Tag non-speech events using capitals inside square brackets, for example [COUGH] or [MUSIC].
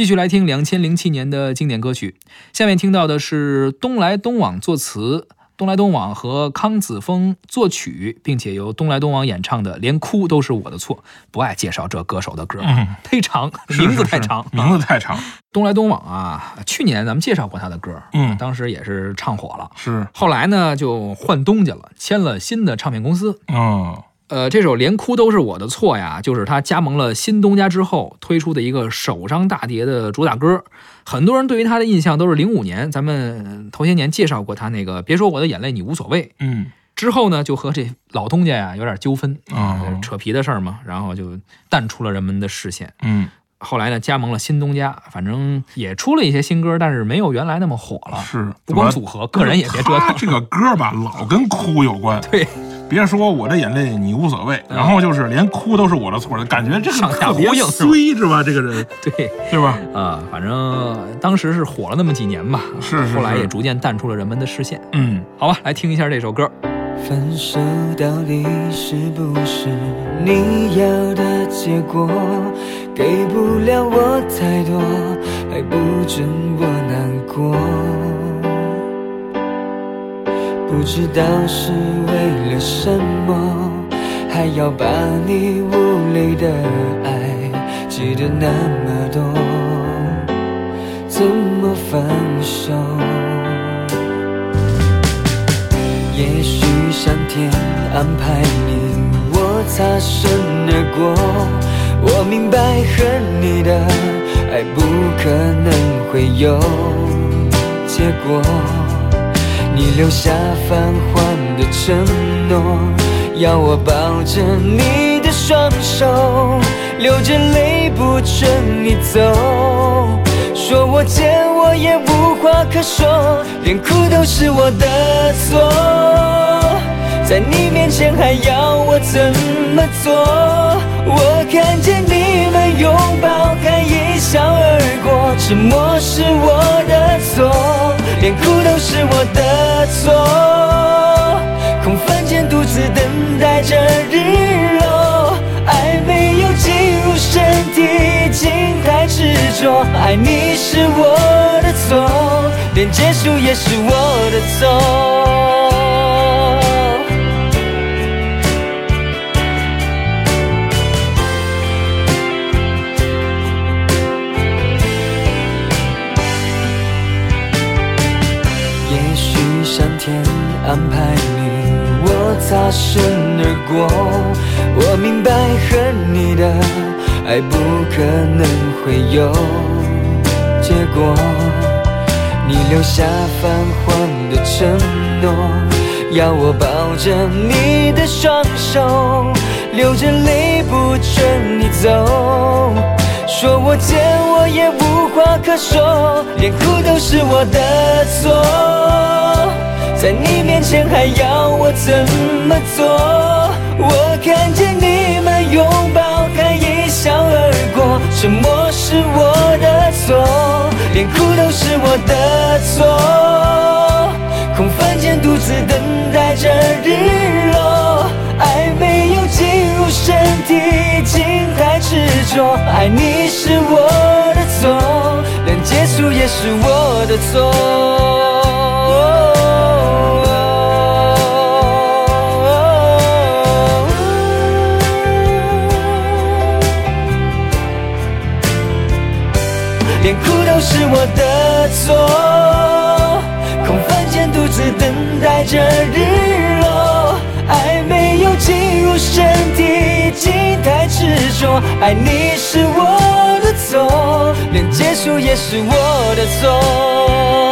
继续来听两千零七年的经典歌曲。下面听到的是东来东往作词，东来东往和康子峰作曲，并且由东来东往演唱的《连哭都是我的错》。不爱介绍这歌手的歌，嗯忒长，名字太长，名字太长。东来东往啊，去年咱们介绍过他的歌，嗯当时也是唱火了。是，后来呢，就换东家了，签了新的唱片公司。嗯呃，这首《连哭都是我的错》呀，就是他加盟了新东家之后推出的一个首张大碟的主打歌。很多人对于他的印象都是零五年，咱们头些年介绍过他那个《别说我的眼泪你无所谓》嗯之后呢，就和这老东家呀有点纠纷哦扯皮的事儿嘛，然后就淡出了人们的视线。嗯，后来呢，加盟了新东家，反正也出了一些新歌，但是没有原来那么火了。是。不光组合，个人也别折腾。他这个歌吧，老跟哭有关。[LAUGHS] 对，别说我的眼泪你无所谓，然后就是连哭都是我的错，感觉这个上下特别呼应是吧衰是吧？这个人 [LAUGHS] 对，对吧？啊、反正当时是火了那么几年吧，是是是后来也逐渐淡出了人们的视线。嗯，好吧，来听一下这首歌。分手到底是不是你要的结果？给不了我太多，还不准我不知道是为了什么，还要把你无泪的爱记得那么多，怎么分手？也许上天安排你我擦身而过，我明白和你的爱不可能会有结果。你留下泛黄的承诺，要我抱着你的双手，流着泪不准你走。说我贱，我也无话可说，连哭都是我的错。在你面前还要我怎么做？我看见你们拥抱，还一笑而过，沉默是我错。空房间独自等待着日落，爱没有进入身体，已经太执着。爱你是我的错，连结束也是我的错。上天安排你我擦身而过，我明白和你的爱不可能会有结果。你留下泛黄的承诺，要我抱着你的双手，流着泪不准你走。说我贱，我也无话可说，连哭都是我的错。在你面前还要我怎么做？我看见你们拥抱，还一笑而过，沉默是我的错，连哭都是我的错。空房间独自等待着日落，爱没有进入身体，已经太执着。爱你是我的错，连结束也是我的错。连哭都是我的错，空房间独自等待着日落，爱没有进入身体，已经太执着。爱你是我的错，连结束也是我的错。